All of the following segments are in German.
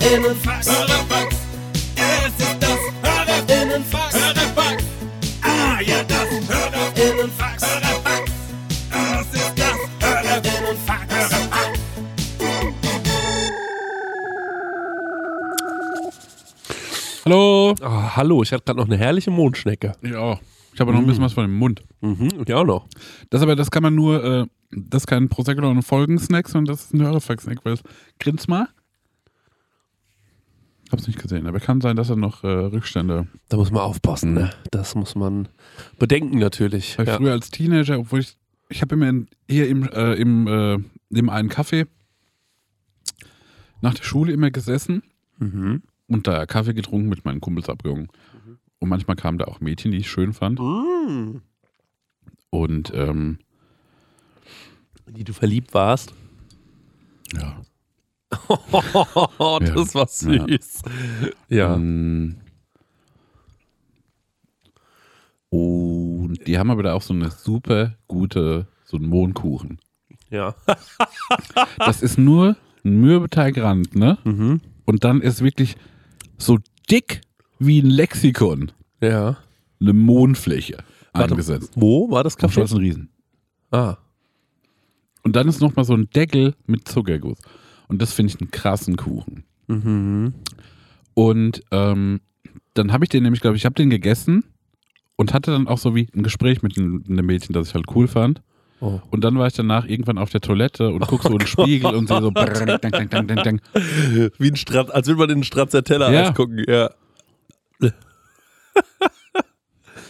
Hörerfax. Hörerfax. Es ist das Hörerinnenfax. Hörerfax. Ah, ja, das Hörerinnenfax. Hörerfax. Das ist das Hörerinnenfax. Hörerfax. Hallo. Ah, hallo, ich hatte gerade noch eine herrliche Mondschnecke. Ja, ich habe noch ein bisschen was von dem Mund. Mhm, und ja auch noch. Das aber, das kann man nur, äh, das ist kein Prosecco ein Folgensnack, sondern das ist ein es, grins mal. Hab's nicht gesehen, aber kann sein, dass er noch äh, Rückstände. Da muss man aufpassen, ne? Das muss man bedenken natürlich. Weil Ja. früher als Teenager, obwohl ich, ich habe immer in, hier im, äh, im, äh, neben einen Kaffee nach der Schule immer gesessen Mhm. und da Kaffee getrunken mit meinen Kumpels abgegangen. Und manchmal kamen da auch Mädchen, die ich schön fand. Mm. Und ähm, In Die du verliebt warst. ja. das war süß. Ja. Ähm, Und die haben aber da auch so eine super gute, so einen Mohnkuchen. Ja. Das ist nur ein Mürbeteig-Rand, ne? Mhm. Und dann ist wirklich so dick wie ein Lexikon Ja. eine Mondfläche Warte, eingesetzt. Wo war das Auf Kaffee? Schwarzen Riesen. Ah. Und dann ist nochmal so ein Deckel mit Zuckerguss. Und das finde ich einen krassen Kuchen. Mhm. Und ähm, dann habe ich den nämlich, glaube ich, ich habe den gegessen und hatte dann auch so wie ein Gespräch mit einem Mädchen, das ich halt cool fand. Oh. Und dann war ich danach irgendwann auf der Toilette und guck so in den Spiegel und sehe so brrr, dang, dang, dang, dang, dang. Wie ein Strat, als würde man in den Stracciatella Ja. gucken. Ja.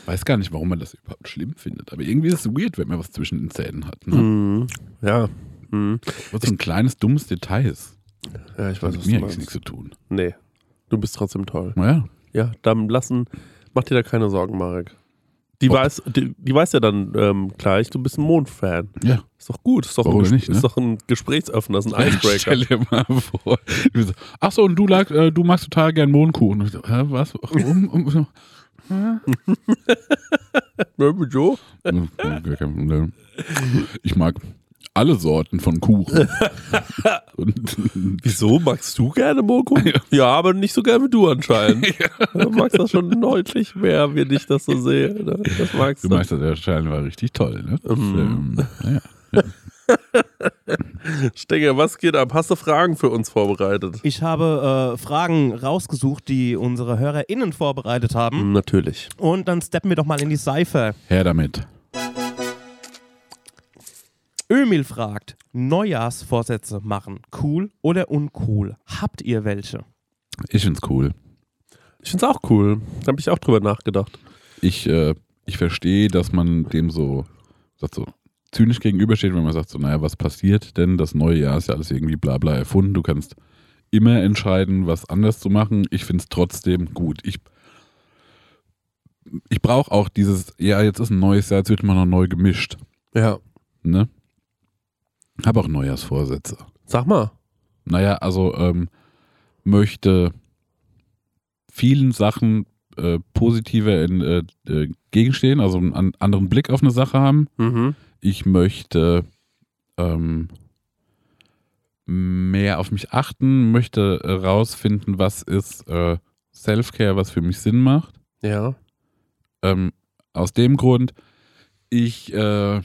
Weiß gar nicht, warum man das überhaupt schlimm findet. Aber irgendwie ist es weird, wenn man was zwischen den Zähnen hat. Ne? Mhm. Ja. Mhm. Was so ein kleines, dummes Detail ist. Ja, ich weiß, Hat was mit mir eigentlich meinst. nichts zu tun. Nee. Du bist trotzdem toll. Naja, Ja, dann lassen, mach dir da keine Sorgen, Marek. Die weiß, die, die weiß ja dann ähm, gleich, du bist ein Mondfan. ja. Ist doch gut, ist doch, Warum ein, nicht, ne? ist doch ein Gesprächsöffner, ist ein Icebreaker. Stell dir mal vor. Ach so, und du, lag, äh, du magst total gern Mohnkuchen. Und ich so, hä, was? Warum? Ich mag alle Sorten von Kuchen. Wieso? Magst du gerne Mondkuchen? Ja. aber nicht so gerne wie du anscheinend. Du magst das schon deutlich mehr, wenn ich das so sehe. ne? Das magst du du. meinst, das erscheinen war richtig toll, ne? Mhm. ähm, naja. Stenger, was geht ab? Hast du Fragen für uns vorbereitet? Ich habe äh, Fragen rausgesucht, die unsere HörerInnen vorbereitet haben. Natürlich. Und dann steppen wir doch mal in die Seife. Her damit. Ömil fragt, Neujahrsvorsätze machen, cool oder uncool? Habt ihr welche? Ich find's cool. Ich find's auch cool. Da habe ich auch drüber nachgedacht. Ich, äh, ich verstehe, dass man dem so, sagt so zynisch gegenübersteht, wenn man sagt so, naja, was passiert denn? Das neue Jahr ist ja alles irgendwie bla bla erfunden. Du kannst immer entscheiden, was anders zu machen. Ich find's trotzdem gut. Ich, ich brauche auch dieses, ja, jetzt ist ein neues Jahr, jetzt wird man noch neu gemischt. Ja. Ne? Habe auch Neujahrsvorsätze. Sag mal. Naja, also ähm, möchte vielen Sachen äh, positiver in, äh, äh, gegenstehen, also einen an, anderen Blick auf eine Sache haben. Mhm. Ich möchte ähm, mehr auf mich achten, möchte herausfinden, was ist äh, Self-Care, was für mich Sinn macht. Ja. Ähm, aus dem Grund, ich, äh,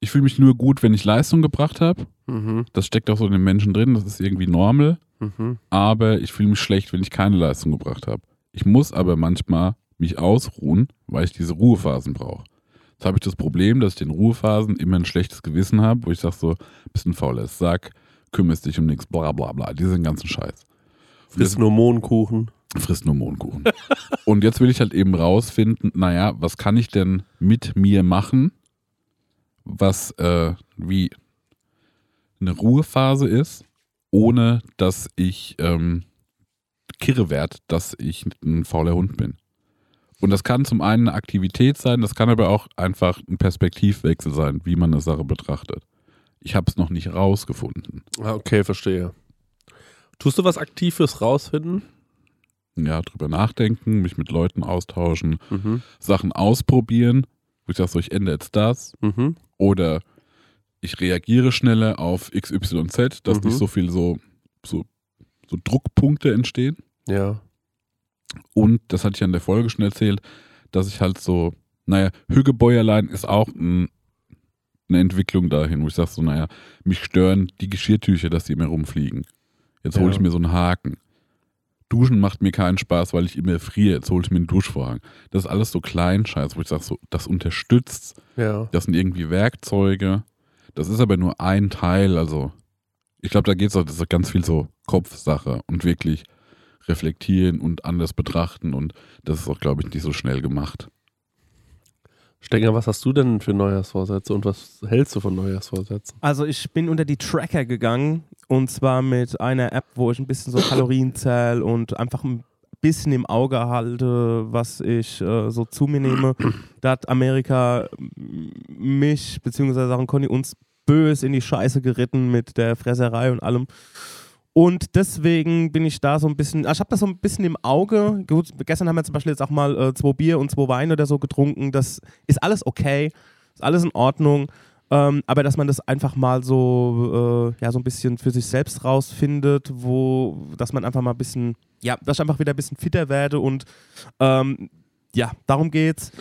ich fühle mich nur gut, wenn ich Leistung gebracht habe. Mhm. Das steckt auch so in den Menschen drin, das ist irgendwie normal. Mhm. aber ich fühle mich schlecht, wenn ich keine Leistung gebracht habe. Ich muss aber manchmal mich ausruhen, weil ich diese Ruhephasen brauche. Jetzt habe ich das Problem, dass ich in Ruhephasen immer ein schlechtes Gewissen habe, wo ich sage so, bist ein fauler Sack, kümmerst dich um nichts, bla bla bla, diesen ganzen Scheiß. Frisst nur Mohnkuchen. frisst nur Mohnkuchen. Und jetzt will ich halt eben rausfinden, naja, was kann ich denn mit mir machen, was äh, wie eine Ruhephase ist, ohne dass ich ähm, kirre werd, dass ich ein fauler Hund bin. Und das kann zum einen eine Aktivität sein, das kann aber auch einfach ein Perspektivwechsel sein, wie man eine Sache betrachtet. Ich habe es noch nicht rausgefunden. Ah, okay, verstehe. Tust du was Aktives rausfinden? Ja, drüber nachdenken, mich mit Leuten austauschen, Mhm. Sachen ausprobieren, wo ich sage, so, ich ändere jetzt das. Mhm. Oder ich reagiere schneller auf XYZ, dass Mhm. nicht so viel so so, so Druckpunkte entstehen. Ja. Und das hatte ich an der Folge schon erzählt, dass ich halt so, naja, Hügebäuerlein ist auch ein, eine Entwicklung dahin, wo ich sage so, naja, mich stören die Geschirrtücher, dass die immer rumfliegen. Jetzt hole Ja. ich mir so einen Haken. Duschen macht mir keinen Spaß, weil ich immer friere. Jetzt hole ich mir einen Duschvorhang. Das ist alles so Kleinscheiß, wo ich sage, so, das unterstützt. Ja. Das sind irgendwie Werkzeuge. Das ist aber nur ein Teil. Also, ich glaube, da geht es auch, das ist ganz viel so Kopfsache und wirklich reflektieren und anders betrachten. Und das ist auch, glaube ich, nicht so schnell gemacht. Stenger, was hast du denn für Neujahrsvorsätze und was hältst du von Neujahrsvorsätzen? Also ich bin unter die Tracker gegangen und zwar mit einer App, wo ich ein bisschen so Kalorien zähle und einfach ein bisschen im Auge halte, was ich äh, so zu mir nehme. Da hat Amerika mich, beziehungsweise auch Conny uns bös in die Scheiße geritten mit der Fresserei und allem. Und deswegen bin ich da so ein bisschen, also ich habe das so ein bisschen im Auge. Gut, gestern haben wir zum Beispiel jetzt auch mal äh, zwei Bier und zwei Weine oder so getrunken. Das ist alles okay, ist alles in Ordnung. Ähm, aber dass man das einfach mal so, äh, ja, so ein bisschen für sich selbst rausfindet, wo, dass man einfach mal ein bisschen, ja, dass ich einfach wieder ein bisschen fitter werde und ähm, ja, darum geht's.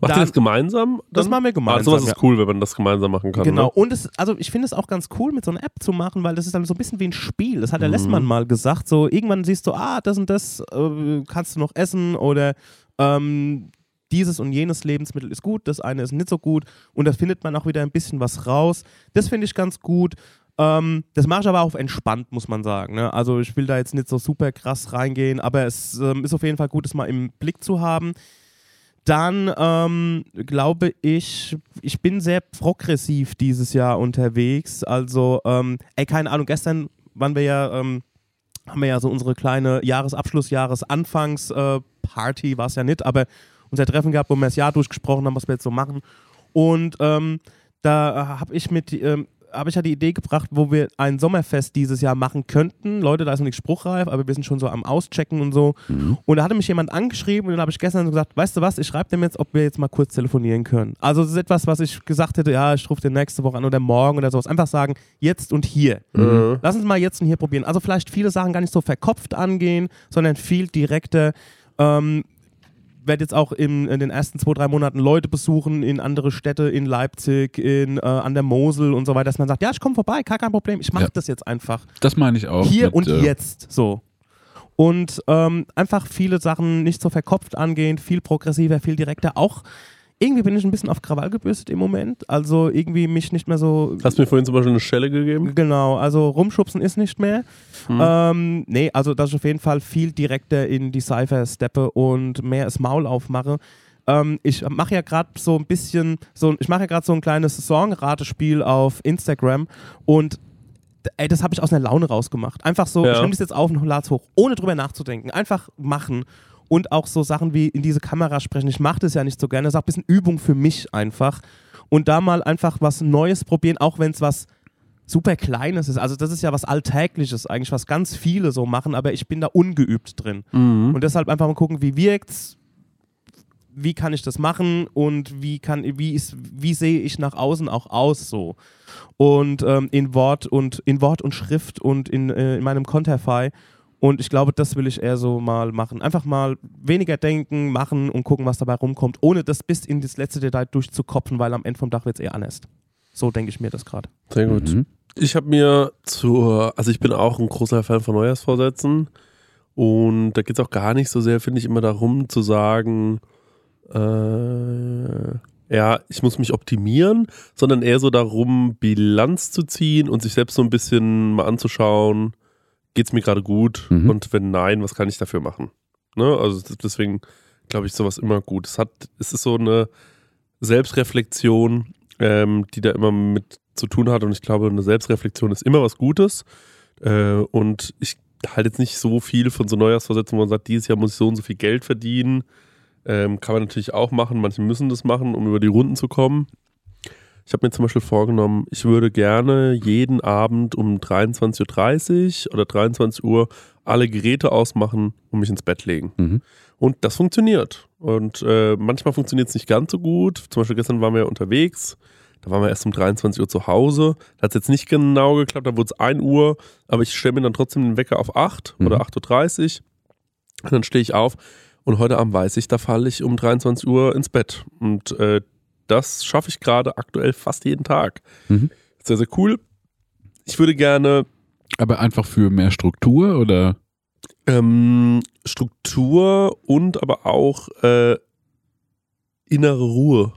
Macht ihr Dann- das gemeinsam? Das dann? machen wir Ah, gemeinsam. sowas ja. ist cool, wenn man das gemeinsam machen kann. Genau. Ne? Und es, also ich finde es auch ganz cool, mit so einer App zu machen, weil das ist dann so ein bisschen wie ein Spiel. Das hat der Mhm. Lessmann mal gesagt. So, irgendwann siehst du, ah, das und das äh, kannst du noch essen oder ähm, dieses und jenes Lebensmittel ist gut, das eine ist nicht so gut. Und da findet man auch wieder ein bisschen was raus. Das finde ich ganz gut. Ähm, das mache ich aber auch entspannt, muss man sagen. Ne? Also ich will da jetzt nicht so super krass reingehen, aber es ähm, ist auf jeden Fall gut, es mal im Blick zu haben. Dann ähm, glaube ich, ich bin sehr progressiv dieses Jahr unterwegs. Also, ähm, ey, keine Ahnung, gestern waren wir ja, ähm, haben wir ja so unsere kleine Jahresabschluss, Jahresanfangs-Party, äh, war es ja nicht, aber unser Treffen gehabt, wo wir das Jahr durchgesprochen haben, was wir jetzt so machen. Und ähm, da habe ich mit, ähm, habe ich ja die Idee gebracht, wo wir ein Sommerfest dieses Jahr machen könnten. Leute, da ist noch nicht spruchreif, aber wir sind schon so am Auschecken und so. Und da hatte mich jemand angeschrieben und dann habe ich gestern so gesagt, weißt du was, ich schreibe dem jetzt, ob wir jetzt mal kurz telefonieren können. Also das ist etwas, was ich gesagt hätte, ja, ich rufe dir nächste Woche an oder morgen oder sowas. Einfach sagen, jetzt und hier. Mhm. Lass uns mal jetzt und hier probieren. Also vielleicht viele Sachen gar nicht so verkopft angehen, sondern viel direkter. Ähm, werde jetzt auch in, in den ersten zwei, drei Monaten Leute besuchen in andere Städte, in Leipzig, in, äh, an der Mosel und so weiter, dass man sagt, ja, ich komme vorbei, gar kein Problem, ich mache Ja. das jetzt einfach. Das meine ich auch. Hier mit, und äh, jetzt, so. Und ähm, einfach viele Sachen nicht so verkopft angehen, viel progressiver, viel direkter. Auch irgendwie bin ich ein bisschen auf Krawall gebürstet im Moment. Also irgendwie mich nicht mehr so. Hast mir vorhin zum Beispiel eine Stelle gegeben? Genau, also rumschubsen ist nicht mehr. Hm. Ähm, nee, also dass ich auf jeden Fall viel direkter in die Cypher steppe und mehr das Maul aufmache. Ähm, ich mache ja gerade so ein bisschen, so, ich mache ja gerade so ein kleines Song-Ratespiel auf Instagram und ey, das habe ich aus einer Laune rausgemacht. Einfach so, Ja. ich nehme das jetzt auf und lade es hoch, ohne drüber nachzudenken. Einfach machen. Und auch so Sachen wie in diese Kamera sprechen. Ich mache das ja nicht so gerne. Das ist auch ein bisschen Übung für mich einfach. Und da mal einfach was Neues probieren, auch wenn es was super Kleines ist. Also das ist ja was Alltägliches eigentlich, was ganz viele so machen, aber ich bin da ungeübt drin. Mhm. Und deshalb einfach mal gucken, wie wirkt's, wie kann ich das machen und wie kann, wie ist, wie sehe ich nach außen auch aus so. Und ähm, in Wort und in Wort und Schrift und in, äh, in meinem Conterfy. Und ich glaube, das will ich eher so mal machen. Einfach mal weniger denken, machen und gucken, was dabei rumkommt, ohne das bis in das letzte Detail durchzukopfen, weil am Ende vom Dach wird es eher anders. So denke ich mir das gerade. Sehr gut. Mhm. Ich habe mir zur, also ich bin auch ein großer Fan von Neujahrsvorsätzen und da geht es auch gar nicht so sehr, finde ich, immer darum zu sagen, äh, ja, ich muss mich optimieren, sondern eher so darum, Bilanz zu ziehen und sich selbst so ein bisschen mal anzuschauen, geht es mir gerade gut Mhm. und wenn nein, was kann ich dafür machen? Ne? Also deswegen glaube ich sowas immer gut. Es hat, es ist so eine Selbstreflexion, ähm, die da immer mit zu tun hat und ich glaube, eine Selbstreflexion ist immer was Gutes äh, und ich halte jetzt nicht so viel von so Neujahrsvorsätzen, wo man sagt, dieses Jahr muss ich so und so viel Geld verdienen. Ähm, kann man natürlich auch machen, manche müssen das machen, um über die Runden zu kommen. Ich habe mir zum Beispiel vorgenommen, ich würde gerne jeden Abend um 23.30 Uhr oder 23 Uhr alle Geräte ausmachen und mich ins Bett legen. Mhm. Und das funktioniert. Und äh, manchmal funktioniert es nicht ganz so gut. Zum Beispiel gestern waren wir unterwegs. Da waren wir erst um 23 Uhr zu Hause. Da hat es jetzt nicht genau geklappt, da wurde es 1 Uhr, aber ich stelle mir dann trotzdem den Wecker auf 8 Mhm. oder 8.30 Uhr. Und dann stehe ich auf und heute Abend weiß ich, da falle ich um 23 Uhr ins Bett. Und äh, das schaffe ich gerade aktuell fast jeden Tag. Mhm. Sehr, sehr cool. Ich würde gerne Aber einfach für mehr Struktur oder? ähm, Struktur und aber auch äh, innere Ruhe.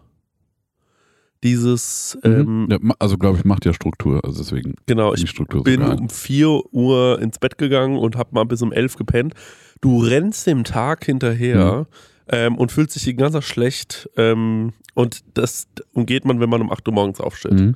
Dieses, ähm, Mhm. Ja, ma- also glaube ich, macht ja Struktur. Also deswegen genau, ich bin um 4 Uhr ins Bett gegangen und habe mal bis um 11 gepennt. Du rennst dem Tag hinterher ähm, und fühlst dich den ganzen Tag schlecht. Ähm, und das umgeht man, wenn man um 8 Uhr morgens aufsteht. Mhm.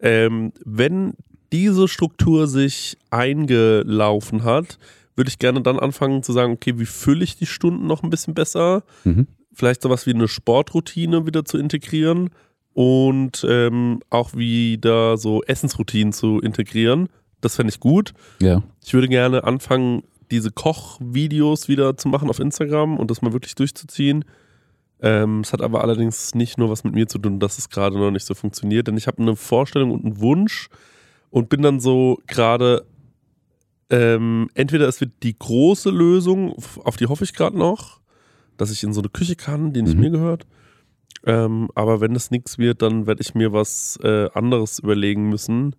Ähm, wenn diese Struktur sich eingelaufen hat, würde ich gerne dann anfangen zu sagen, okay, wie fülle ich die Stunden noch ein bisschen besser? Mhm. Vielleicht sowas wie eine Sportroutine wieder zu integrieren und ähm, auch wieder so Essensroutinen zu integrieren. Das fände ich gut. Ja. Ich würde gerne anfangen, diese Kochvideos wieder zu machen auf Instagram und das mal wirklich durchzuziehen. Ähm, es hat aber allerdings nicht nur was mit mir zu tun, dass es gerade noch nicht so funktioniert, denn ich habe eine Vorstellung und einen Wunsch und bin dann so gerade, ähm, entweder es wird die große Lösung, auf die hoffe ich gerade noch, dass ich in so eine Küche kann, die nicht Mhm. mir gehört. Ähm, aber wenn es nichts wird, dann werde ich mir was äh, anderes überlegen müssen,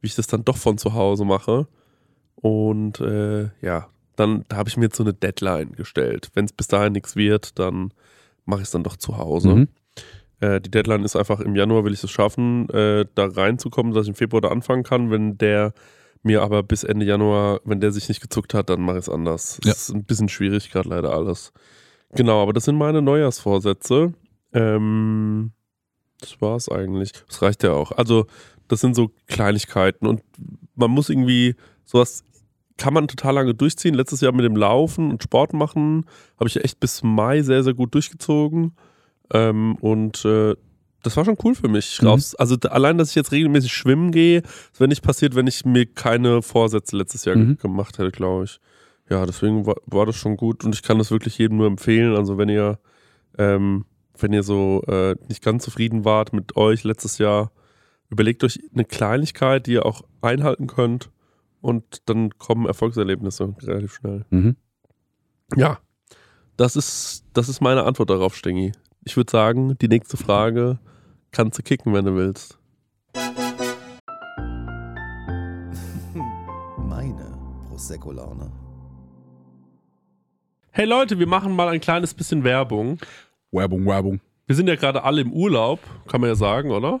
wie ich das dann doch von zu Hause mache. Und äh, ja, dann da habe ich mir jetzt so eine Deadline gestellt. Wenn es bis dahin nichts wird, dann mache ich es dann doch zu Hause. Mhm. Äh, die Deadline ist einfach im Januar will ich es schaffen, äh, da reinzukommen, dass ich im Februar da anfangen kann. Wenn der mir aber bis Ende Januar, wenn der sich nicht gezuckt hat, dann mache ich es anders. Ja. Das ist ein bisschen schwierig gerade leider alles. Genau, aber das sind meine Neujahrsvorsätze. Ähm, das war's eigentlich. Das reicht ja auch. Also, das sind so Kleinigkeiten und man muss irgendwie sowas kann man total lange durchziehen. Letztes Jahr mit dem Laufen und Sport machen habe ich echt bis Mai sehr, sehr gut durchgezogen. Ähm, und äh, das war schon cool für mich. Mhm. Also allein, dass ich jetzt regelmäßig schwimmen gehe, das wäre nicht passiert, wenn ich mir keine Vorsätze letztes Jahr Mhm. gemacht hätte, glaube ich. Ja, deswegen war, war das schon gut und ich kann das wirklich jedem nur empfehlen. Also wenn ihr, ähm, wenn ihr so äh, nicht ganz zufrieden wart mit euch letztes Jahr, überlegt euch eine Kleinigkeit, die ihr auch einhalten könnt und dann kommen Erfolgserlebnisse relativ schnell. Mhm. Ja, das ist, das ist meine Antwort darauf, Stengi. Ich würde sagen, die nächste Frage kannst du kicken, wenn du willst. Meine Prosecco-Laune. Hey Leute, wir machen mal ein kleines bisschen Werbung. Werbung, Werbung. Wir sind ja gerade alle im Urlaub, kann man ja sagen, oder?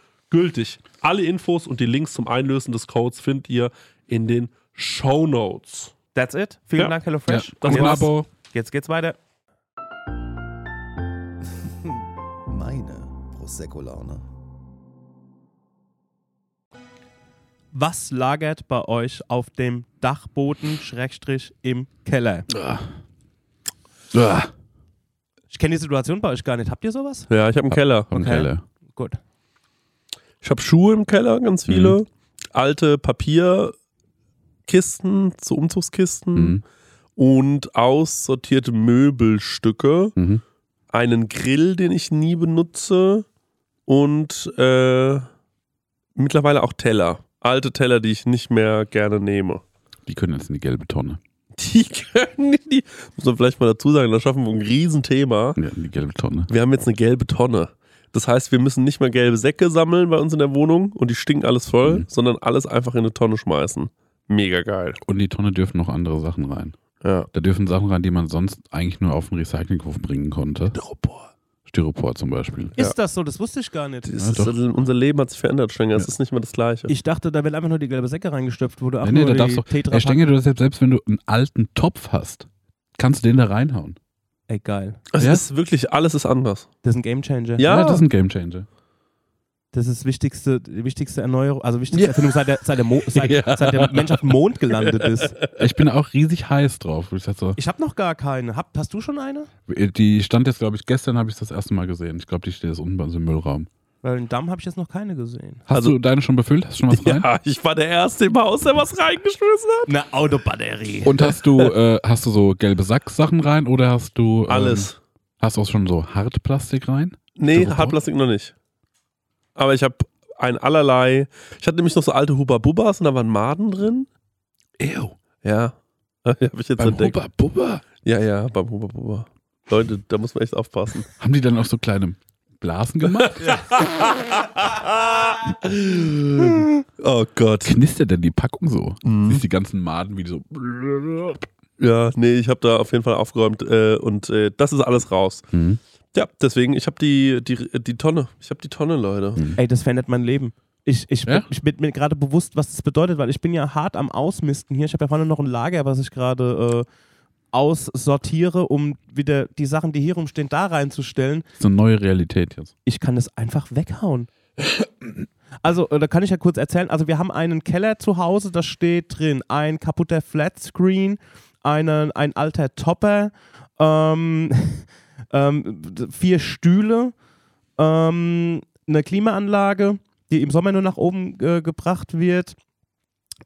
gültig. Alle Infos und die Links zum Einlösen des Codes findet ihr in den Show Notes. That's it. Vielen Ja. Dank, Ja. HelloFresh. Das Und ein war's. Abo. Jetzt geht's weiter. Meine Prosecco-Laune. Was lagert bei euch auf dem Dachboden, Schrägstrich, im Keller? Ah, Ich kenne die Situation bei euch gar nicht. Habt ihr sowas? Ja, ich habe einen Keller. vom Okay. Keller. Gut. Ich habe Schuhe im Keller, ganz viele. Alte Papierkisten, so Umzugskisten Mhm. und aussortierte Möbelstücke. Mhm. Einen Grill, den ich nie benutze und äh, mittlerweile auch Teller. Alte Teller, die ich nicht mehr gerne nehme. Die können jetzt in die gelbe Tonne. Die können die, muss man vielleicht mal dazu sagen, da schaffen wir ein Riesenthema. Ja, in die gelbe Tonne. Wir haben jetzt eine gelbe Tonne. Das heißt, wir müssen nicht mehr gelbe Säcke sammeln bei uns in der Wohnung und die stinken alles voll, Mhm. sondern alles einfach in eine Tonne schmeißen. Mega geil. Und in die Tonne dürfen noch andere Sachen rein. Ja. Da dürfen Sachen rein, die man sonst eigentlich nur auf den Recyclinghof bringen konnte. Styropor. Styropor zum Beispiel. Ist das so? Das wusste ich gar nicht. Ja, ist, unser Leben hat sich verändert, Stenger. Es Ja. ist nicht mehr das Gleiche. Ich dachte, da wird einfach nur die gelbe Säcke reingestopft, wo du auch Nee, nee, nur da die darfst du. Tetra Ich denke, du das selbst, selbst wenn du einen alten Topf hast, kannst du den da reinhauen. Ey, geil. es Ja? ist wirklich, alles ist anders. Das ist ein Gamechanger. Ja, das ist ein Gamechanger. Das ist wichtigste, die wichtigste Erneuerung, also wichtigste Ja. Erfindung, seit der, seit, der Mo seit, Ja. seit der Mensch auf dem Mond gelandet ist. Ich bin auch riesig heiß drauf. Ich so, Ich habe noch gar keine. Hab, hast du schon eine? die stand jetzt, glaube ich, gestern habe ich das erste Mal gesehen. Ich glaube, die steht jetzt unten bei uns im Müllraum. Weil in Damm habe ich jetzt noch keine gesehen. Hast Also- du deine schon befüllt? Hast du schon was rein? ja, ich war der Erste im Haus, der was reingeschmissen hat. Eine Autobatterie. Und hast du, äh, hast du so gelbe Sacksachen rein oder hast du. Ähm, Alles. Hast du auch schon so Hartplastik rein? Nee, Styropor? Hartplastik noch nicht. Aber ich habe ein allerlei. Ich hatte nämlich noch so alte Huba Bubas und da waren Maden drin. Ew. Ja. habe ich jetzt Beim entdeckt. Hubba Bubba. Ja, ja, beim Huba Buba. Leute, da muss man echt aufpassen. Haben die dann auch so kleine Blasen gemacht? oh Gott. Knistert denn die Packung so? Mhm. Siehst die ganzen Maden, wie die so. Ja, nee, ich habe da auf jeden Fall aufgeräumt äh, und äh, das ist alles raus. Mhm. Ja, deswegen, ich habe die, die, die Tonne. Ich habe die Tonne, Leute. Ey, das verändert mein Leben. Ich, ich, Ja? ich bin mir gerade bewusst, was das bedeutet, weil ich bin ja hart am Ausmisten hier. Ich habe ja vorne noch ein Lager, was ich gerade äh, aussortiere, um wieder die Sachen, die hier rumstehen, da reinzustellen. So eine neue Realität jetzt. Ich kann das einfach weghauen. Also, äh, da kann ich ja kurz erzählen. Also, wir haben einen Keller zu Hause, da steht drin ein kaputter Flatscreen, einen, ein alter Topper, ähm, ähm, vier Stühle, ähm, eine Klimaanlage, die im Sommer nur nach oben äh, gebracht wird,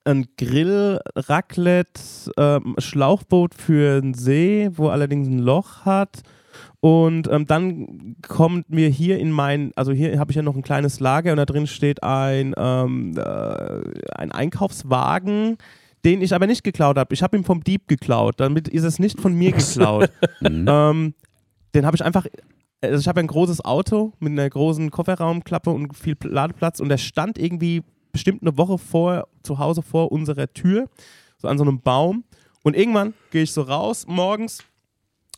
ein Grill, Raclette, ähm, Schlauchboot für den See, wo allerdings ein Loch hat. Und ähm, dann kommt mir hier in mein, also hier habe ich ja noch ein kleines Lager und da drin steht ein, ähm, äh, ein Einkaufswagen, den ich aber nicht geklaut habe. Ich habe ihn vom Dieb geklaut. Damit ist es nicht von mir geklaut. Mhm. ähm, den habe ich einfach. Also ich habe ein großes Auto mit einer großen Kofferraumklappe und viel Ladeplatz und der stand irgendwie bestimmt eine Woche vor zu Hause vor unserer Tür, so an so einem Baum. Und irgendwann gehe ich so raus morgens,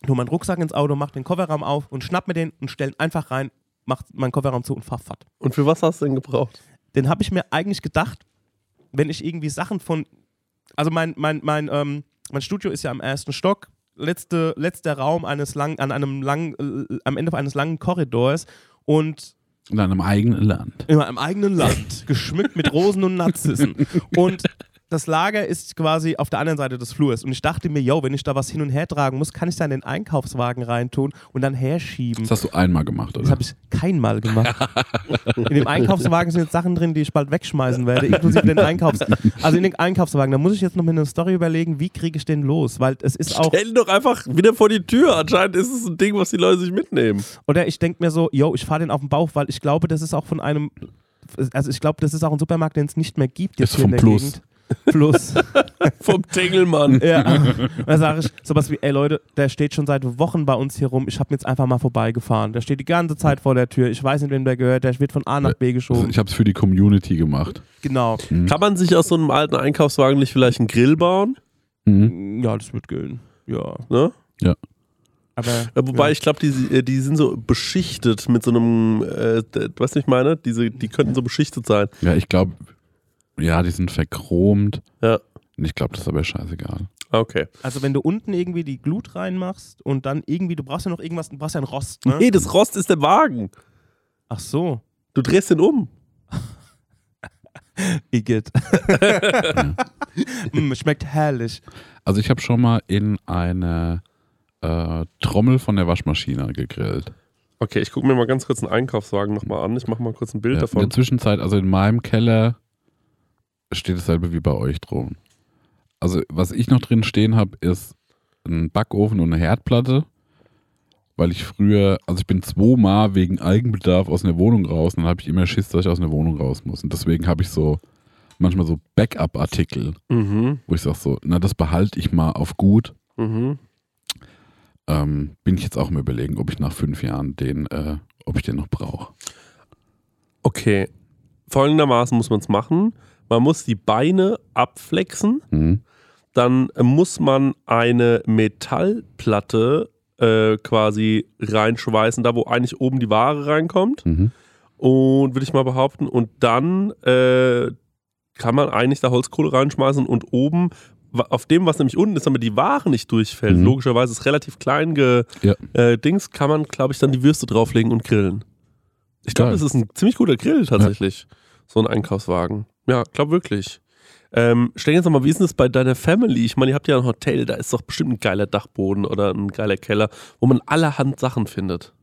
tue meinen Rucksack ins Auto, mach den Kofferraum auf und schnapp mir den und stell ihn einfach rein, mach meinen Kofferraum zu und fahr fort. Und für was hast du denn gebraucht? Den habe ich mir eigentlich gedacht, wenn ich irgendwie Sachen von. Also mein, mein, mein, ähm, mein Studio ist ja am ersten Stock. Letzte, letzter Raum eines lang, an einem langen, äh, am Ende eines langen Korridors und In einem eigenen Land. in einem eigenen Land, geschmückt mit Rosen und Narzissen. Und das Lager ist quasi auf der anderen Seite des Flurs. Und ich dachte mir, yo, wenn ich da was hin und her tragen muss, kann ich da in den Einkaufswagen reintun und dann herschieben. Das hast du einmal gemacht, Das oder? habe ich kein Mal gemacht. In dem Einkaufswagen sind jetzt Sachen drin, die ich bald wegschmeißen werde, inklusive den Einkaufs... Also in den Einkaufswagen, da muss ich jetzt noch mal eine Story überlegen, wie kriege ich den los? Weil es ist auch... Stell doch einfach wieder vor die Tür. Anscheinend ist es ein Ding, was die Leute sich mitnehmen. Oder ich denke mir so, yo, ich fahre den auf den Bauch, weil ich glaube, das ist auch von einem... Also ich glaube, das ist auch ein Supermarkt, den es nicht mehr gibt jetzt Ist hier in der Plus. Gegend. Plus. Vom Tengelmann. Ja. Da sage ich sowas wie, ey Leute, der steht schon seit Wochen bei uns hier rum. Ich habe jetzt einfach mal vorbeigefahren. Der steht die ganze Zeit vor der Tür. Ich weiß nicht, wem der gehört. Der wird von A nach B Also geschoben. ich habe es für die Community gemacht. Genau. Kann man sich aus so einem alten Einkaufswagen nicht vielleicht einen Grill bauen? Mhm. Ja, das wird gehen. Ja. Ne? Aber. Ja, wobei ja. ich glaube, die, äh, die sind so beschichtet mit so einem, äh, d- weißt du, was ich meine? Diese, die könnten so beschichtet sein. Ja, ich glaube, ja, die sind verchromt. Ja. Und ich glaube, das ist aber scheißegal. Okay. Also wenn du unten irgendwie die Glut reinmachst und dann irgendwie, du brauchst ja noch irgendwas, du brauchst ja einen Rost, ne? Nee, das Rost ist der Wagen. Ach so. Du drehst den um. Igitt. mm, schmeckt herrlich. Also ich habe schon mal in eine äh, Trommel von der Waschmaschine gegrillt. Okay, ich gucke mir mal ganz kurz einen Einkaufswagen nochmal an. Ich mache mal kurz ein Bild Ja, in davon. der Zwischenzeit, also in meinem Keller steht dasselbe wie bei euch drum. Also was ich noch drin stehen habe, ist ein Backofen und eine Herdplatte, weil ich früher, also ich bin zweimal wegen Eigenbedarf aus einer Wohnung raus und dann habe ich immer Schiss, dass ich aus einer Wohnung raus muss. Und deswegen habe ich so manchmal so Backup-Artikel, Mhm. wo ich sage so, na das behalte ich mal auf gut. Mhm. Ähm, bin ich jetzt auch mal überlegen, ob ich nach fünf Jahren den, äh, ob ich den noch brauche. Okay. Folgendermaßen muss man es machen. Man muss die Beine abflexen. Mhm. Dann muss man eine Metallplatte äh, quasi reinschweißen, da wo eigentlich oben die Ware reinkommt. Mhm. Und würde ich mal behaupten. Und dann äh, kann man eigentlich da Holzkohle reinschmeißen und oben, auf dem, was nämlich unten ist, damit die Ware nicht durchfällt, Mhm. logischerweise ist relativ klein ge Ja. äh, Dings, kann man, glaube ich, dann die Würste drauflegen und grillen. Ich glaube, das ist ein ziemlich guter Grill tatsächlich. So ein Einkaufswagen. Ja, glaube wirklich. Ähm, stell dir jetzt mal, wie ist denn das bei deiner Family? Ich meine, ihr habt ja ein Hotel, da ist doch bestimmt ein geiler Dachboden oder ein geiler Keller, wo man allerhand Sachen findet.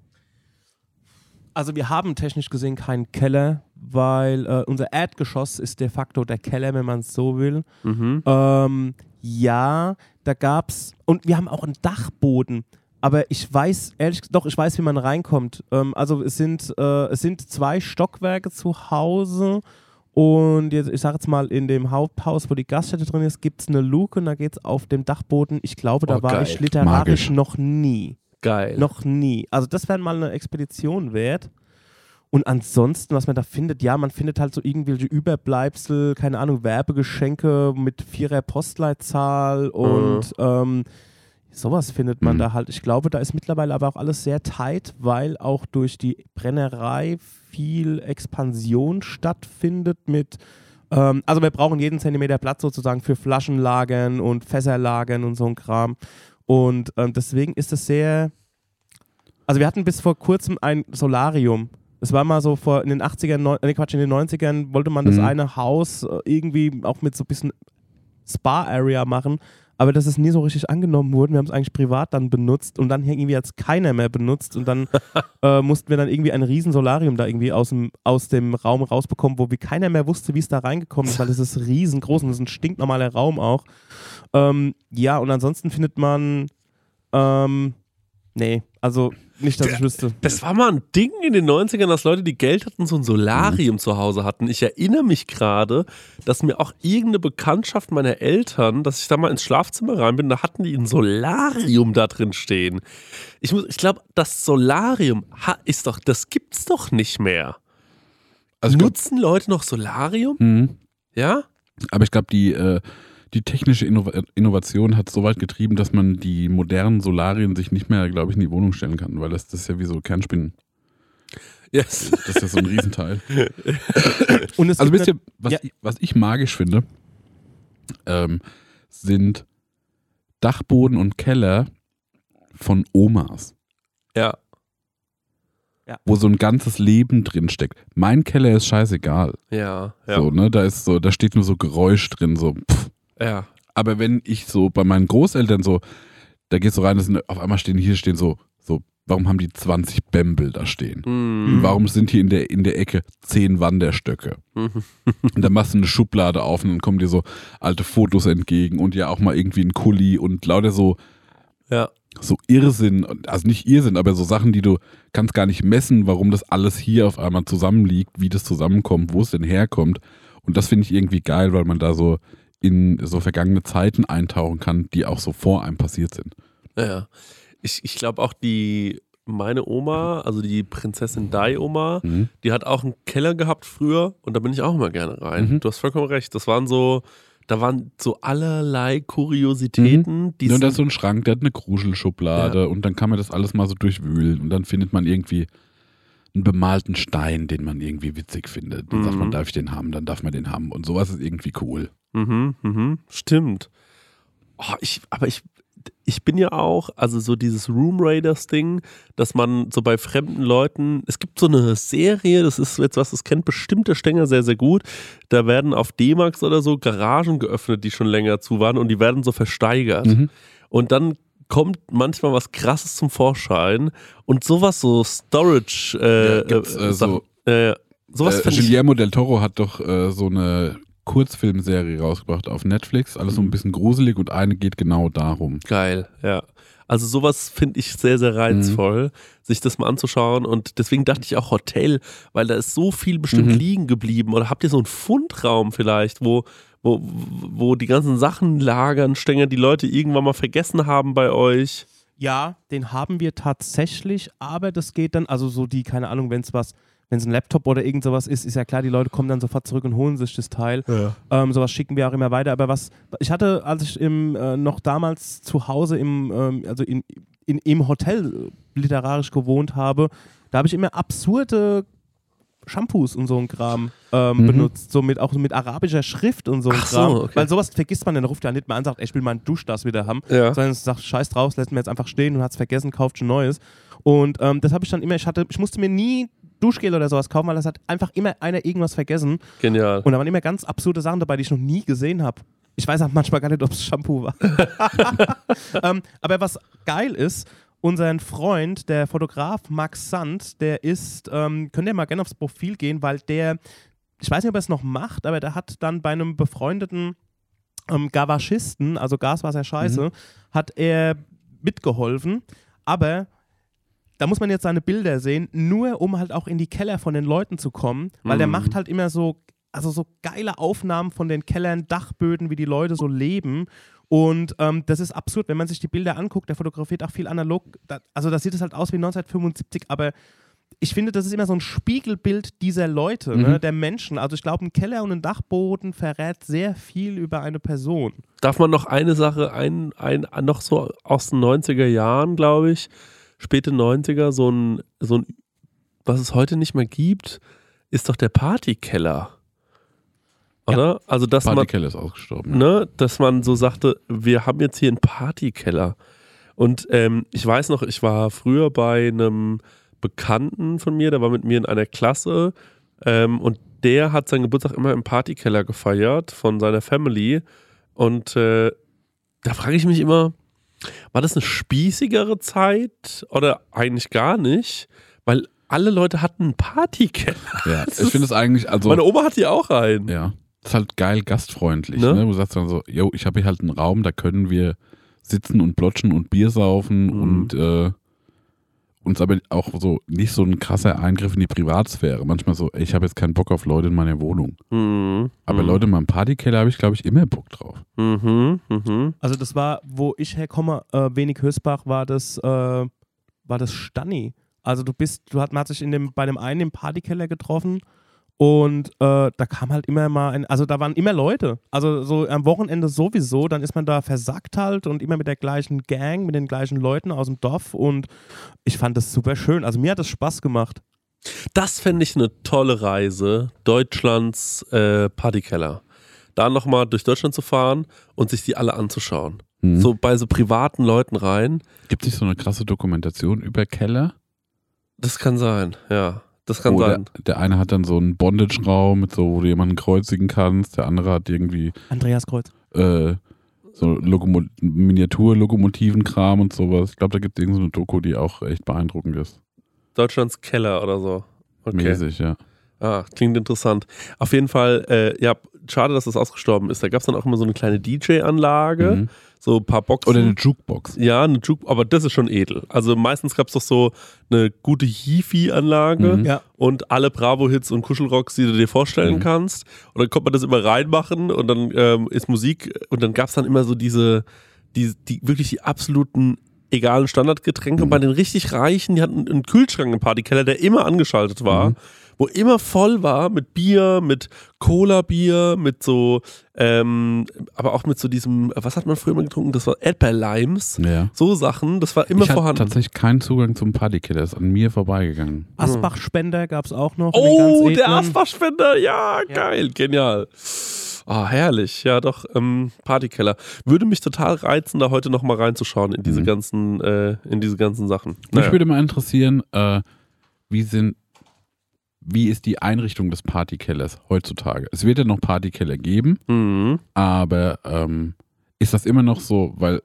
Also wir haben technisch gesehen keinen Keller, weil äh, unser Erdgeschoss ist de facto der Keller, wenn man es so will. Mhm. Ähm, ja, da gab's und wir haben auch einen Dachboden. Aber ich weiß, ehrlich gesagt, doch, ich weiß, wie man reinkommt. Ähm, also es sind, äh, es sind zwei Stockwerke zu Hause und jetzt, ich sage jetzt mal, in dem Haupthaus, wo die Gaststätte drin ist, gibt es eine Luke und da geht es auf dem Dachboden. Ich glaube, da Oh, war geil. ich literarisch Magisch. noch nie. Geil. Noch nie. Also das wäre mal eine Expedition wert. Und ansonsten, was man da findet, ja, man findet halt so irgendwelche Überbleibsel, keine Ahnung, Werbegeschenke mit vierer Postleitzahl und ähm, sowas findet man Mhm. da halt. Ich glaube, da ist mittlerweile aber auch alles sehr tight, weil auch durch die Brennerei viel Expansion stattfindet mit ähm, also wir brauchen jeden Zentimeter Platz sozusagen für Flaschenlagern und Fässerlagern und so ein Kram. Und ähm, deswegen ist es sehr. Also wir hatten bis vor kurzem ein Solarium. Es war mal so vor in den 80ern, neun, äh, Quatsch, in den 90ern wollte man das Mhm. eine Haus äh, irgendwie auch mit so ein bisschen Spa-Area machen, aber das ist nie so richtig angenommen worden. Wir haben es eigentlich privat dann benutzt und dann irgendwie hat es keiner mehr benutzt und dann äh, mussten wir dann irgendwie ein riesen Solarium da irgendwie aus dem, aus dem Raum rausbekommen, wo wir keiner mehr wusste, wie es da reingekommen ist, weil es ist riesengroß und es ist ein stinknormaler Raum auch. Ähm, ja, und ansonsten findet man ähm, nee, also nicht, dass ich wüsste. Das war mal ein Ding in den 90ern, dass Leute, die Geld hatten, so ein Solarium zu Hause hatten. Ich erinnere mich gerade, dass mir auch irgendeine Bekanntschaft meiner Eltern, dass ich da mal ins Schlafzimmer rein bin, da hatten die ein Solarium da drin stehen. Ich, muss- ich glaube, das Solarium ha, ist doch, das gibt's doch nicht mehr. Also ich glaub, Nutzen Leute noch Solarium? Mhm. Ja? Aber ich glaube, die, äh, die technische Innov Innovation hat so weit getrieben, dass man die modernen Solarien sich nicht mehr, glaube ich, in die Wohnung stellen kann, weil das, das ist ja wie so Kernspinnen. Yes. Das ist ja so ein Riesenteil. Und es Also wisst ihr, was, Ja. ich, was ich magisch finde, ähm, sind Dachboden und Keller von Omas, Ja. wo so ein ganzes Leben drin steckt. Mein Keller ist scheißegal. Ja. Ja. So, ne, da ist so, da steht nur so Geräusch drin, so. Pff. Ja. Aber wenn ich so bei meinen Großeltern so, da gehst du rein, das sind, auf einmal stehen hier stehen so, so, warum haben die 20 Bämbel da stehen? Mhm. Warum sind hier in der, in der Ecke 10 Wanderstöcke? Mhm. Und dann machst du eine Schublade auf und dann kommen dir so alte Fotos entgegen und ja auch mal irgendwie ein Kuli und lauter so, Ja. so Irrsinn, also nicht Irrsinn, aber so Sachen, die du kannst gar nicht messen, warum das alles hier auf einmal zusammenliegt, wie das zusammenkommt, wo es denn herkommt. Und das finde ich irgendwie geil, weil man da so in so vergangene Zeiten eintauchen kann, die auch so vor einem passiert sind. Ja. Ich, ich glaube auch die, meine Oma, also die Prinzessin Dai-Oma, Mhm. die hat auch einen Keller gehabt früher und da bin ich auch immer gerne rein. Mhm. Du hast vollkommen recht. Das waren so, da waren so allerlei Kuriositäten, die Ja, und da ist so ein Schrank, der hat eine Kruselschublade und dann kann man das alles mal so durchwühlen und dann findet man irgendwie einen bemalten Stein, den man irgendwie witzig findet. Dann sagt Mhm. man, darf ich den haben, dann darf man den haben und sowas ist irgendwie cool. Mhm, mhm, stimmt. Oh, ich, aber ich, ich bin ja auch, also so dieses Room Raiders Ding, dass man so bei fremden Leuten, es gibt so eine Serie, das ist jetzt was, das kennt bestimmt der Stenger sehr, sehr gut. Da werden auf D-Max oder so Garagen geöffnet, die schon länger zu waren und die werden so versteigert. Mhm. Und dann kommt manchmal was Krasses zum Vorschein und sowas so Storage, äh, Ja, äh, Sachen- so- äh, sowas äh, Guillermo del Toro hat doch äh, so eine Kurzfilmserie rausgebracht auf Netflix, alles so Mhm. ein bisschen gruselig und eine geht genau darum. Geil, ja. Also sowas finde ich sehr, sehr reizvoll, sich das mal anzuschauen. Und deswegen dachte ich auch Hotel, weil da ist so viel bestimmt Mhm. liegen geblieben. Oder habt ihr so einen Fundraum vielleicht, wo, wo, wo die ganzen Sachen lagern, Stänger, die Leute irgendwann mal vergessen haben bei euch? Ja, den haben wir tatsächlich, aber das geht dann, also so die, keine Ahnung, wenn es was, wenn es ein Laptop oder irgend sowas ist, ist ja klar, die Leute kommen dann sofort zurück und holen sich das Teil. Ähm, sowas schicken wir auch immer weiter. Aber was, ich hatte, als ich im, äh, noch damals zu Hause im, ähm, also in, in, im Hotel literarisch gewohnt habe, da habe ich immer absurde Shampoos und so ein Kram ähm, Mhm. benutzt, so mit, auch mit arabischer Schrift und so ein Ach so, Kram. okay. Weil sowas vergisst man, dann ruft er nicht mehr an und sagt, ey, ich will meinen Duschdas wieder haben Ja. sondern sagt, scheiß drauf, lässt mir jetzt einfach stehen und hat es vergessen, kauft schon Neues. Und ähm, das habe ich dann immer, ich hatte, ich musste mir nie Duschgel oder sowas kaufen, weil das hat einfach immer einer irgendwas vergessen. Genial. Und da waren immer ganz absurde Sachen dabei, die ich noch nie gesehen habe. Ich weiß auch manchmal gar nicht, ob es Shampoo war. ähm, aber was geil ist, unser Freund, der Fotograf Max Sand, der ist, ähm, könnt ihr mal gerne aufs Profil gehen, weil der, ich weiß nicht, ob er es noch macht, aber der hat dann bei einem befreundeten ähm, Gavaschisten, also Gaswasser Scheiße, hat er mitgeholfen. Aber da muss man jetzt seine Bilder sehen, nur um halt auch in die Keller von den Leuten zu kommen, weil der Mhm. macht halt immer so, also so geile Aufnahmen von den Kellern, Dachböden, wie die Leute so leben. Und ähm, das ist absurd, wenn man sich die Bilder anguckt, der fotografiert auch viel analog. Da, also da sieht es halt aus wie 1975, aber ich finde, das ist immer so ein Spiegelbild dieser Leute, ne, Mhm. der Menschen. Also ich glaube, ein Keller und ein Dachboden verrät sehr viel über eine Person. Darf man noch eine Sache, ein, ein, noch so aus den 90er Jahren, glaube ich, späte 90er, so ein, so ein, was es heute nicht mehr gibt, ist doch der Partykeller. Oder? Also, dass man, Partykeller ist ausgestorben. Ja. ne, dass man so sagte, wir haben jetzt hier einen Partykeller. Und ähm, ich weiß noch, ich war früher bei einem Bekannten von mir, der war mit mir in einer Klasse ähm, und der hat seinen Geburtstag immer im Partykeller gefeiert von seiner Family. Und äh, da frage ich mich immer, war das eine spießigere Zeit oder eigentlich gar nicht? Weil alle Leute hatten einen Partykeller. Ja, Das ich finde es eigentlich, also Meine Oma hat die auch einen. Ja. Das ist halt geil gastfreundlich. Ne? Ne? Du sagst dann so, yo, ich habe hier halt einen Raum, da können wir sitzen und plotschen und Bier saufen Mhm. und äh, uns aber auch so nicht so ein krasser Eingriff in die Privatsphäre. Manchmal so, ey, ich habe jetzt keinen Bock auf Leute in meiner Wohnung. Mhm. Aber mhm. Leute in meinem Partykeller habe ich, glaube ich, immer Bock drauf. Mhm. Mhm. Also das war, wo ich herkomme, äh, wenig Hösbach, war das, äh, war das Stanni. Also du bist, du hat, man hat sich in dem, bei dem einen im Partykeller getroffen und äh, da kam halt immer mal ein, also da waren immer Leute. Also so am Wochenende sowieso, dann ist man da versackt halt und immer mit der gleichen Gang, mit den gleichen Leuten aus dem Dorf und ich fand das super schön. Also mir hat das Spaß gemacht. Das fände ich eine tolle Reise, Deutschlands äh, Partykeller. Da nochmal durch Deutschland zu fahren und sich die alle anzuschauen. Mhm. So bei so privaten Leuten rein. Gibt es nicht so eine krasse Dokumentation über Keller? Das kann sein, ja. Das kann Oder sein. der eine hat dann so einen Bondage-Raum, mit so, wo du jemanden kreuzigen kannst. Der andere hat irgendwie Andreas Kreuz. äh, so Lokomo Miniatur-Lokomotivenkram und sowas. Ich glaube, da gibt es irgendeine Doku, die auch echt beeindruckend ist. Deutschlands Keller oder so. Okay. Mäßig, ja. Ah, klingt interessant. Auf jeden Fall, äh, ja, schade, dass das ausgestorben ist. Da gab es dann auch immer so eine kleine DJ-Anlage, Mhm. So ein paar Boxen. Oder eine Jukebox. ja, eine Juke, aber das ist schon edel. Also meistens gab es doch so eine gute Hifi-Anlage Mhm. Ja. und alle Bravo-Hits und Kuschelrocks, die du dir vorstellen Mhm. kannst. Und dann konnte man das immer reinmachen und dann ähm, ist Musik und dann gab es dann immer so diese, die, die wirklich die absoluten egalen Standardgetränke. Und bei den richtig Reichen, die hatten einen Kühlschrank im Partykeller, der immer angeschaltet war. Wo immer voll war mit Bier, mit Cola-Bier, mit so, ähm, aber auch mit so diesem, was hat man früher immer getrunken? Das war Erdbeerlimes. Ja. So Sachen, das war immer ich hatte vorhanden. tatsächlich keinen Zugang zum Partykiller, ist an mir vorbeigegangen. Asbach-Spender gab es auch noch. Oh, der. Asbachspender, ja, Ja. geil, genial. Ah, herrlich, ja doch, ähm, Partykeller. Würde mich total reizen, da heute nochmal reinzuschauen in diese Mhm. ganzen, äh, in diese ganzen Sachen. Mich Naja. würde mal interessieren, äh, wie sind, wie ist die Einrichtung des Partykellers heutzutage? Es wird ja noch Partykeller geben, Mhm. aber ähm, ist das immer noch so, weil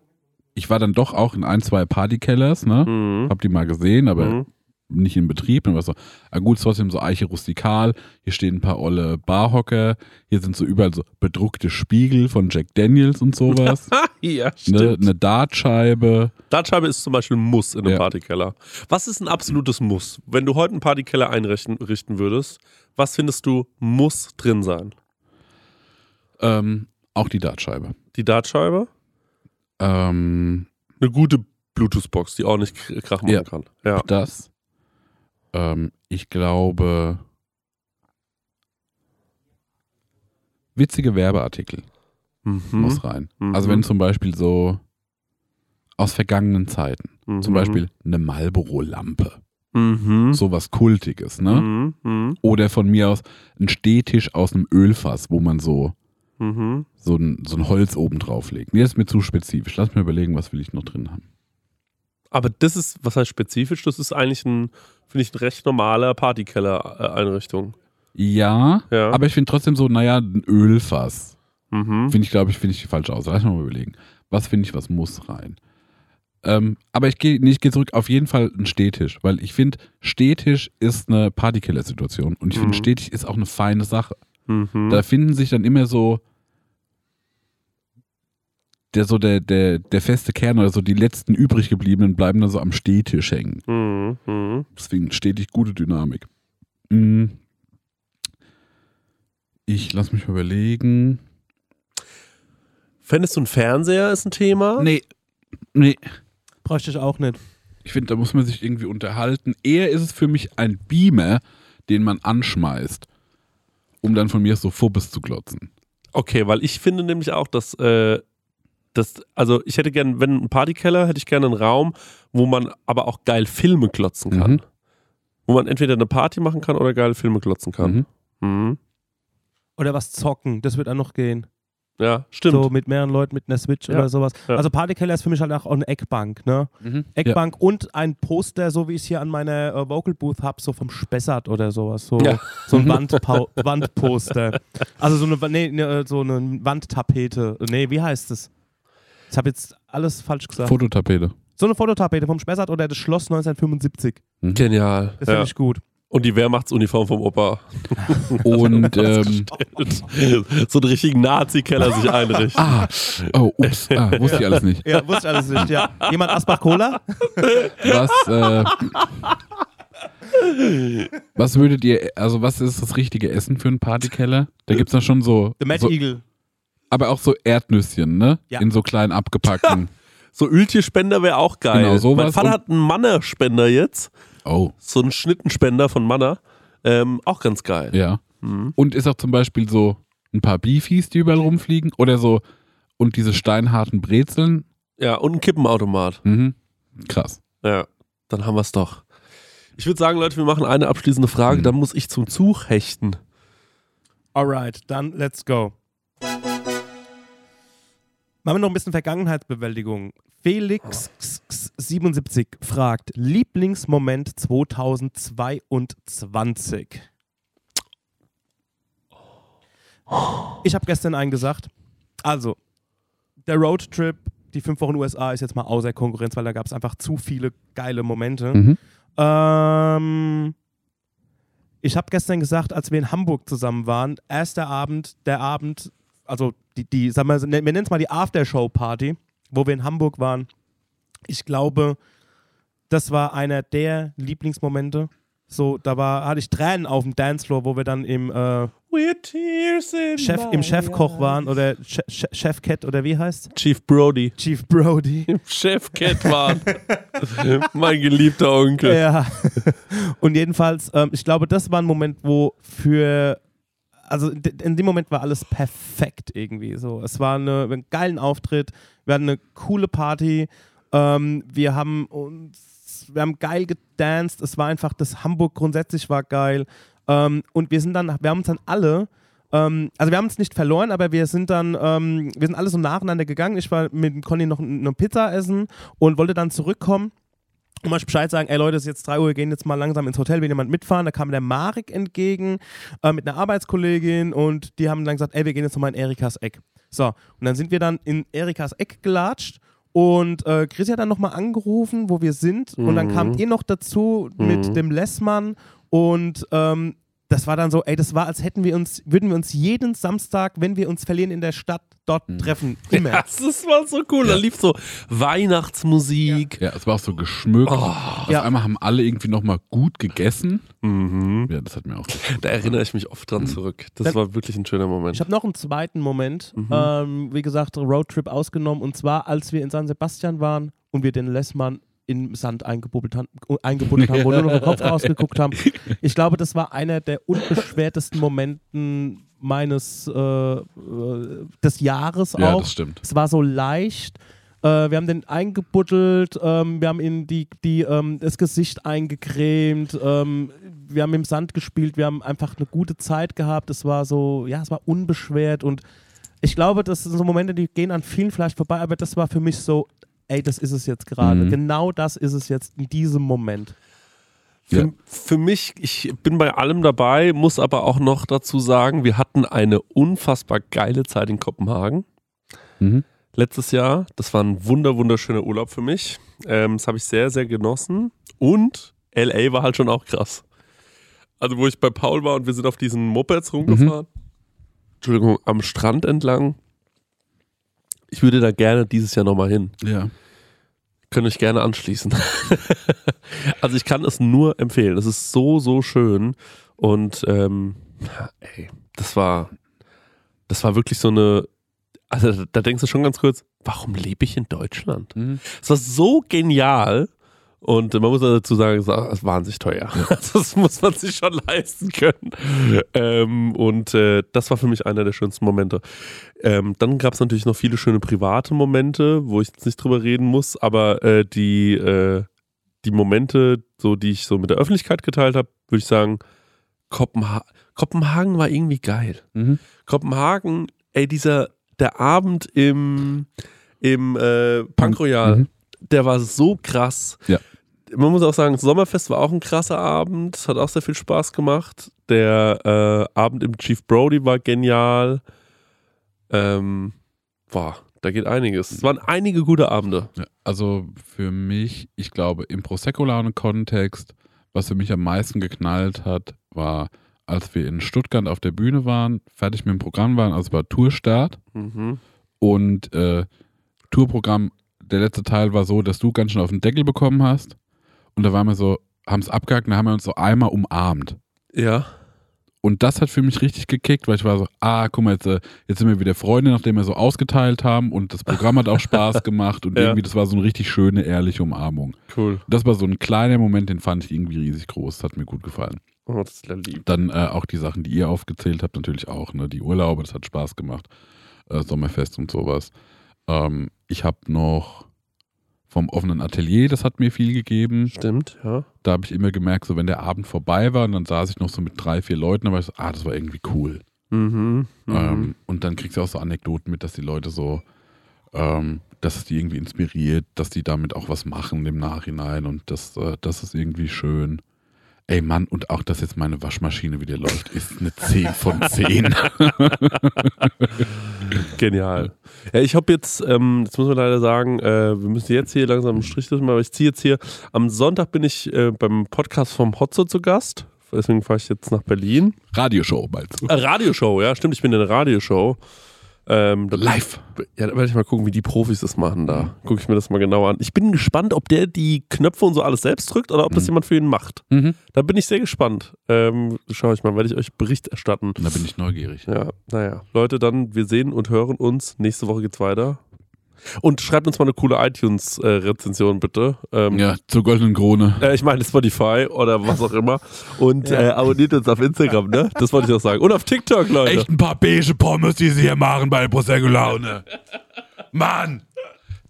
ich war dann doch auch in ein, zwei Partykellers, ne? Mhm. Hab die mal gesehen, aber Mhm. Nicht in Betrieb. Und war so, ah gut, ist trotzdem so Eiche rustikal. Hier stehen ein paar olle Barhocker. Hier sind so überall so bedruckte Spiegel von Jack Daniels und sowas. ja, ne, stimmt. eine Dartscheibe. Dartscheibe ist zum Beispiel ein Muss in einem Ja. Partykeller. Was ist ein absolutes Muss? Wenn du heute einen Partykeller einrichten richten würdest, was findest du muss drin sein? Ähm, auch die Dartscheibe. Die Dartscheibe? Ähm, Eine gute Bluetooth-Box, die ordentlich K- Krach machen Ja. kann. Ja. das. Ähm, ich glaube. Witzige Werbeartikel Mhm. muss rein. Mhm. Also wenn zum Beispiel so aus vergangenen Zeiten, Mhm. zum Beispiel eine Marlboro-Lampe, Mhm. sowas Kultiges, ne? Mhm. Mhm. Oder von mir aus ein Stehtisch aus einem Ölfass, wo man so, Mhm. so, ein, so ein Holz oben drauf legt. Nee, das ist mir zu spezifisch. Lass mir überlegen, was will ich noch drin haben. Aber das ist, was heißt spezifisch? Das ist eigentlich ein, finde ich, ein recht normaler Partykeller-Einrichtung. Ja, Ja. aber ich finde trotzdem so, naja, ein Ölfass. Mhm. Finde ich, glaube ich, finde ich die falsche Aussage. Lass mich mal überlegen. Was finde ich, was muss rein? Ähm, aber ich gehe nee, ich gehe zurück, auf jeden Fall ein Stehtisch, weil ich finde, Stehtisch ist eine Partykiller-Situation und ich Mhm. finde, Stehtisch ist auch eine feine Sache. Mhm. Da finden sich dann immer so der so der, der, der feste Kern oder so die letzten übrig gebliebenen bleiben dann so am Stehtisch hängen. Mhm. Mhm. Deswegen stetig gute Dynamik. Mm. Ich lass mich mal überlegen. Fändest du ein Fernseher ist ein Thema? Nee. Nee. Bräuchte ich auch nicht. Ich finde, da muss man sich irgendwie unterhalten. Eher ist es für mich ein Beamer, den man anschmeißt, um dann von mir so Fubbes zu glotzen. Okay, weil ich finde nämlich auch, dass, äh, dass also ich hätte gerne, wenn ein Partykeller, hätte ich gerne einen Raum, wo man aber auch geil Filme klotzen kann. Mhm. Wo man entweder eine Party machen kann oder geile Filme klotzen kann. Mhm. Mhm. Oder was zocken, das wird auch noch gehen. Ja, stimmt. So mit mehreren Leuten mit einer Switch Ja, oder sowas. ja. Also Partykeller ist für mich halt auch eine Eckbank, ne? Eckbank und ein Poster, so wie ich es hier an meiner äh, Vocal Booth habe, so vom Spessart oder sowas. So, Ja. so ein Wandpau Wandposter. Also so eine, nee, nee, so eine Wandtapete. Nee, wie heißt es? Ich habe jetzt alles falsch Ja. gesagt. Fototapete. so eine Fototapete vom Spessart oder das Schloss 1975. Genial. Das Ja. finde ich gut. Und die Wehrmachtsuniform vom Opa. Und ähm, so einen richtigen Nazi-Keller sich einrichten. ah, oh, ups, ah, wusste ich alles nicht. Ja, wusste ich alles nicht, ja. Jemand Asbach Cola? Was, äh, was würdet ihr, also was ist das richtige Essen für einen Partykeller? Da gibt es da schon so, The Mad so, Eagle. Aber auch so Erdnüsschen, ne? Ja. In so kleinen abgepackten. So Öltierspender wäre auch geil. Genau, sowas mein Vater hat einen Manner-Spender jetzt. Oh, So einen Schnittenspender von Manner. Ähm, auch ganz geil. ja. Mhm. Und ist auch zum Beispiel so ein paar Beefies, die überall rumfliegen oder so und diese steinharten Brezeln. Ja, und ein Kippenautomat. Mhm. Krass. Ja, dann haben wir es doch. Ich würde sagen, Leute, wir machen eine abschließende Frage, Mhm. dann muss ich zum Zug hechten. Alright, dann let's go. Machen wir noch ein bisschen Vergangenheitsbewältigung. Felix 77 fragt: Lieblingsmoment 2022. Ich habe gestern einen gesagt. Also, der Roadtrip, die fünf Wochen USA ist jetzt mal außer Konkurrenz, weil da gab es einfach zu viele geile Momente. Mhm. Ähm, ich habe gestern gesagt, als wir in Hamburg zusammen waren, erster Abend, der Abend, also die, die sagen wir, wir nennen es mal die Aftershow-Party, wo wir in Hamburg waren. Ich glaube, das war einer der Lieblingsmomente. So, da war, hatte ich Tränen auf dem Dancefloor, wo wir dann im, äh, Chef, im Chefkoch waren oder Che Che Chef Cat oder wie heißt? Chief Brody. Chief Brody. Im Chef Cat waren. mein geliebter Onkel. Ja. Und jedenfalls, ähm, ich glaube, das war ein Moment, wo für, also in de- in dem Moment war alles perfekt irgendwie. So, es war eine, einen geilen Auftritt, wir hatten eine coole Party, ähm, wir haben uns, wir haben geil gedanced, es war einfach, das Hamburg grundsätzlich war geil. Ähm, und wir sind dann, wir haben uns dann alle ähm, also wir haben uns nicht verloren, aber wir sind dann, ähm, wir sind alle so nacheinander gegangen. Ich war mit Conny noch eine Pizza essen und wollte dann zurückkommen und mal Bescheid sagen, ey Leute, es ist jetzt 3 Uhr, wir gehen jetzt mal langsam ins Hotel, will jemand mitfahren? Da kam der Marek entgegen äh, mit einer Arbeitskollegin und die haben dann gesagt, ey, wir gehen jetzt nochmal in Erikas Eck. So, und dann sind wir dann in Erikas Eck gelatscht und äh, Chris hat dann nochmal angerufen, wo wir sind und dann Mhm. kamt ihr noch dazu mit Mhm. dem Lessmann und ähm, das war dann so, ey, das war, als hätten wir uns, würden wir uns jeden Samstag, wenn wir uns verlieren in der Stadt, dort Mhm. treffen. Immer. Ja, das war so cool. Da lief so Weihnachtsmusik. Ja, es war auch so geschmückt. Auf Ja. einmal haben alle irgendwie nochmal gut gegessen. Mhm. Ja, das hat mir auch. Da erinnere ich mich oft dran zurück. Das Dann- war wirklich ein schöner Moment. Ich habe noch einen zweiten Moment, Mhm. ähm, wie gesagt, Roadtrip ausgenommen, und zwar, als wir in San Sebastian waren und wir den Lessmann im Sand eingebuddelt haben, eingebuddelt haben wo nur noch der Kopf rausgeguckt haben. Ich glaube, das war einer der unbeschwertesten Momenten meines äh, äh, des Jahres Ja, auch. das stimmt. Es war so leicht. Äh, wir haben den eingebuddelt, ähm, wir haben ihm die, die, ähm, das Gesicht eingecremt, ähm, wir haben im Sand gespielt, wir haben einfach eine gute Zeit gehabt. Es war so, ja, es war unbeschwert und ich glaube, das sind so Momente, die gehen an vielen vielleicht vorbei, aber das war für mich so, ey, das ist es jetzt gerade. Mhm. Genau das ist es jetzt in diesem Moment. Für, Ja. für mich, ich bin bei allem dabei, muss aber auch noch dazu sagen, wir hatten eine unfassbar geile Zeit in Kopenhagen Mhm. letztes Jahr. Das war ein wunder, wunderschöner Urlaub für mich. Ähm, das habe ich sehr, sehr genossen. Und LA war halt schon auch krass. Also, wo ich bei Paul war und wir sind auf diesen Mopeds rumgefahren. Entschuldigung, am Strand entlang. Ich würde da gerne dieses Jahr nochmal hin. Ja. Könnt euch gerne anschließen. also ich kann es nur empfehlen. Es ist so, so schön. Und ähm, ey, das war, das war wirklich so eine, also da, denkst du schon ganz kurz, warum lebe ich in Deutschland? Mhm. Es war so genial. Und man muss dazu sagen, es ist wahnsinnig teuer. Das muss man sich schon leisten können. Ähm, und äh, das war für mich einer der schönsten Momente. Ähm, dann gab es natürlich noch viele schöne private Momente, wo ich jetzt nicht drüber reden muss, aber äh, die, äh, die Momente, so die ich so mit der Öffentlichkeit geteilt habe, würde ich sagen, Kopenha Kopenhagen war irgendwie geil. Mhm. Kopenhagen, ey, dieser, der Abend im, im äh, Punk Royal, Mhm. der war so krass. Ja. Man muss auch sagen, das Sommerfest war auch ein krasser Abend, hat auch sehr viel Spaß gemacht. Der äh, Abend im Chief Brody war genial. Ähm, boah, da geht einiges. Es waren einige gute Abende. Ja, also für mich, ich glaube, im Prosecco-Laune-Kontext, was für mich am meisten geknallt hat, war, als wir in Stuttgart auf der Bühne waren, fertig mit dem Programm waren, also war Tourstart Mhm. und äh, Tourprogramm, der letzte Teil war so, dass du ganz schön auf den Deckel bekommen hast und da waren wir so, haben es abgehakt und dann haben wir uns so einmal umarmt. Ja. Und das hat für mich richtig gekickt, weil ich war so, ah, guck mal, jetzt, äh, jetzt sind wir wieder Freunde, nachdem wir so ausgeteilt haben und das Programm hat auch Spaß gemacht und Ja. irgendwie, das war so eine richtig schöne, ehrliche Umarmung. Cool. Das war so ein kleiner Moment, den fand ich irgendwie riesig groß, das hat mir gut gefallen. Oh, das ist ja lieb. Dann äh, auch die Sachen, die ihr aufgezählt habt, natürlich auch, ne? Die Urlaube, das hat Spaß gemacht, äh, Sommerfest und sowas. Ähm, ich habe noch vom offenen Atelier, das hat mir viel gegeben. Stimmt, ja. Da habe ich immer gemerkt, so wenn der Abend vorbei war und dann saß ich noch so mit drei, vier Leuten, war ich so, ah, das war irgendwie cool. Mhm. mhm. Ähm, und dann kriegst du auch so Anekdoten mit, dass die Leute so, ähm, dass es die irgendwie inspiriert, dass die damit auch was machen im Nachhinein und das, äh, das ist irgendwie schön. Ey Mann, und auch, dass jetzt meine Waschmaschine wieder läuft, ist eine 10 von 10. Genial. Ja, ich habe jetzt, ähm, jetzt muss man leider sagen, äh, wir müssen jetzt hier langsam einen Strich durch machen, aber ich ziehe jetzt hier, am Sonntag bin ich äh, beim Podcast vom Hotzo zu Gast, deswegen fahre ich jetzt nach Berlin. Radioshow bald. Äh, Radioshow, ja, stimmt, ich bin in der Radioshow. Ähm, Live. Ja, da werde ich mal gucken, wie die Profis das machen da. Gucke ich mir das mal genau an. Ich bin gespannt, ob der die Knöpfe und so alles selbst drückt oder ob das jemand für ihn macht. Mhm. Da bin ich sehr gespannt. Ähm, schau ich mal, werde ich euch Bericht erstatten. Da bin ich neugierig. Ja, naja. Leute, dann, wir sehen und hören uns. Nächste Woche geht's weiter. Und schreibt uns mal eine coole iTunes-Rezension, bitte. Ähm, Ja, zur goldenen Krone. äh, ich meine Spotify oder was auch immer. Und äh, abonniert uns auf Instagram, ne? Das wollte ich auch sagen. Und auf TikTok, Leute. Echt ein paar beige Pommes, die sie hier machen bei Prosecco Laune. Mann!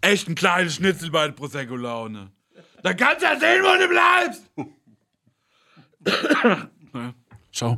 Echt ein kleines Schnitzel bei Prosecco Laune. Da kannst du ja sehen, wo du bleibst! Ciao.